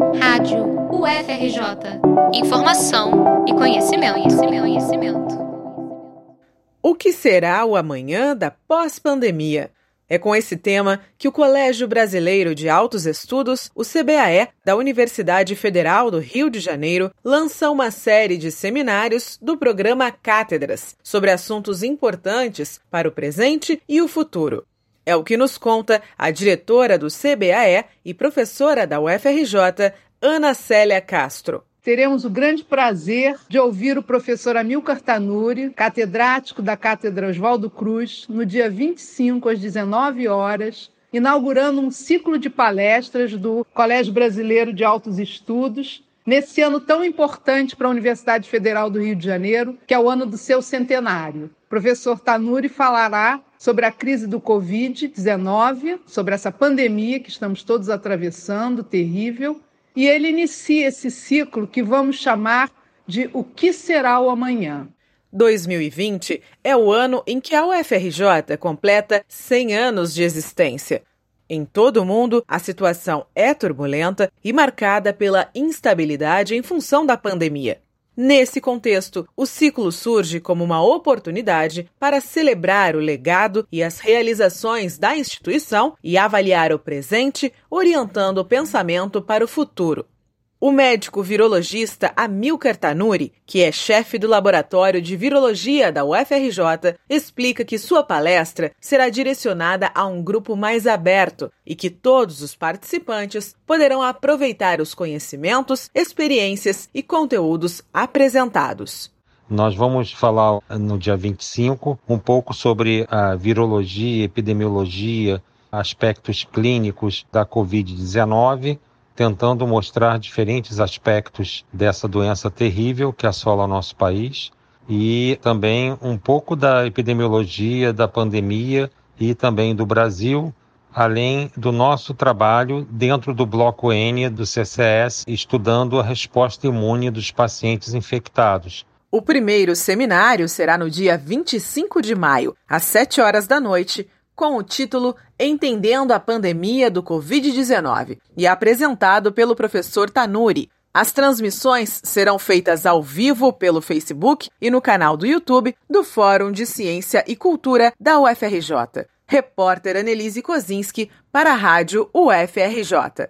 Rádio UFRJ. Informação e conhecimento, conhecimento, conhecimento. O que será o amanhã da pós-pandemia? É com esse tema que o Colégio Brasileiro de Altos Estudos, o CBAE, da Universidade Federal do Rio de Janeiro, lança uma série de seminários do programa Cátedras sobre assuntos importantes para o presente e o futuro. É o que nos conta a diretora do CBAE e professora da UFRJ, Ana Célia Castro. Teremos o grande prazer de ouvir o professor Amilcar Tanuri, catedrático da Cátedra Oswaldo Cruz, no dia 25 às 19 horas, inaugurando um ciclo de palestras do Colégio Brasileiro de Altos Estudos, nesse ano tão importante para a Universidade Federal do Rio de Janeiro, que é o ano do seu centenário. O professor Tanuri falará sobre a crise do Covid-19, sobre essa pandemia que estamos todos atravessando, terrível, e ele inicia esse ciclo que vamos chamar de O que será o amanhã. 2020 é o ano em que a UFRJ completa 100 anos de existência. Em todo o mundo, a situação é turbulenta e marcada pela instabilidade em função da pandemia. Nesse contexto, o ciclo surge como uma oportunidade para celebrar o legado e as realizações da instituição e avaliar o presente, orientando o pensamento para o futuro. O médico virologista Amilcar Tanuri, que é chefe do laboratório de virologia da UFRJ, explica que sua palestra será direcionada a um grupo mais aberto e que todos os participantes poderão aproveitar os conhecimentos, experiências e conteúdos apresentados. Nós vamos falar no dia 25 um pouco sobre a virologia, epidemiologia, aspectos clínicos da Covid-19 tentando mostrar diferentes aspectos dessa doença terrível que assola o nosso país e também um pouco da epidemiologia da pandemia e também do Brasil, além do nosso trabalho dentro do bloco N do CCS, estudando a resposta imune dos pacientes infectados. O primeiro seminário será no dia 25 de maio, às 7 horas da noite, com o título Entendendo a Pandemia do Covid-19 e apresentado pelo professor Tanuri. As transmissões serão feitas ao vivo pelo Facebook e no canal do YouTube do Fórum de Ciência e Cultura da UFRJ. Repórter Annelise Kozinski para a Rádio UFRJ.